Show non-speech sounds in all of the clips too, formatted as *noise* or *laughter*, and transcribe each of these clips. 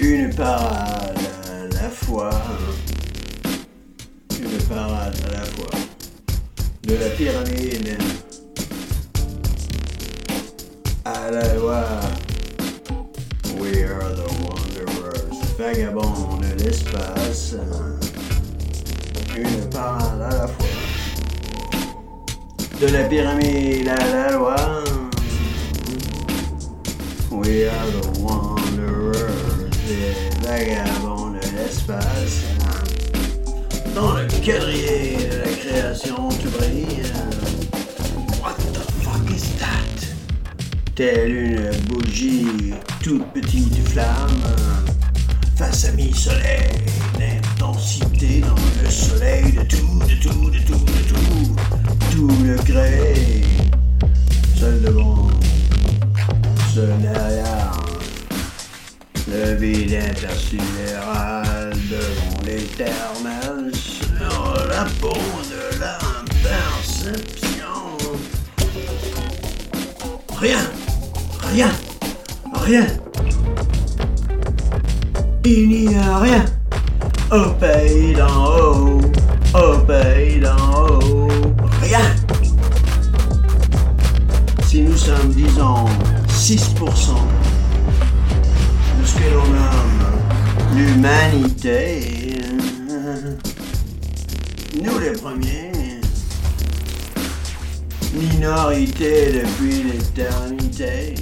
Une parade à la fois. Une parade à la fois. De la pyramide à la loi. We are the wanderers. Vagabonds de l'espace. Une parade à la fois. De la pyramide à la loi. We are the vagabonds de l'espace. Dans le quadrillé de la création, tu brilles. What the fuck is that? Telle une bougie, toute petite flamme, face à mi-soleil, l'intensité dans le soleil de tout, de tout, de tout, de tout, tout le gré, le vide intersidéral devant l'éternel, sur la peau de la perception. Rien, rien, rien. Il n'y a rien au pays d'en haut, au pays d'en haut, rien. Si nous sommes, disons, 6% l'humanité, nous les premiers, minorité depuis l'éternité.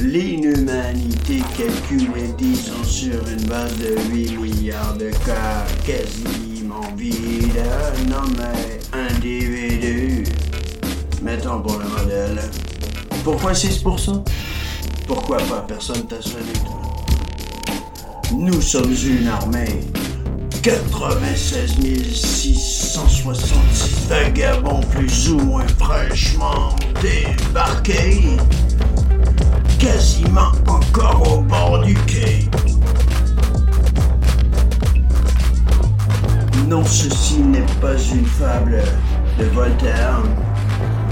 L'inhumanité calculée, disons, sur une base de 8 milliards de cas quasiment vides, nommés individus. Mettons pour le modèle. Pourquoi 6% Pourquoi pas Personne t'a sonné, toi. Nous sommes une armée 96 666 vagabonds plus ou moins fraîchement débarqués, quasiment encore au bord du quai. Non, ceci n'est pas une fable de Voltaire.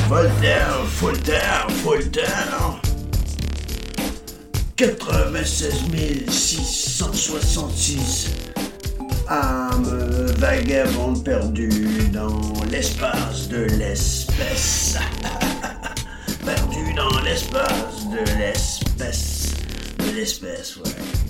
Voltaire, Voltaire, Voltaire. 96 666 âme vagabonde perdue dans l'espace de l'espèce. *laughs* perdue dans l'espace de l'espèce. De l'espèce, ouais.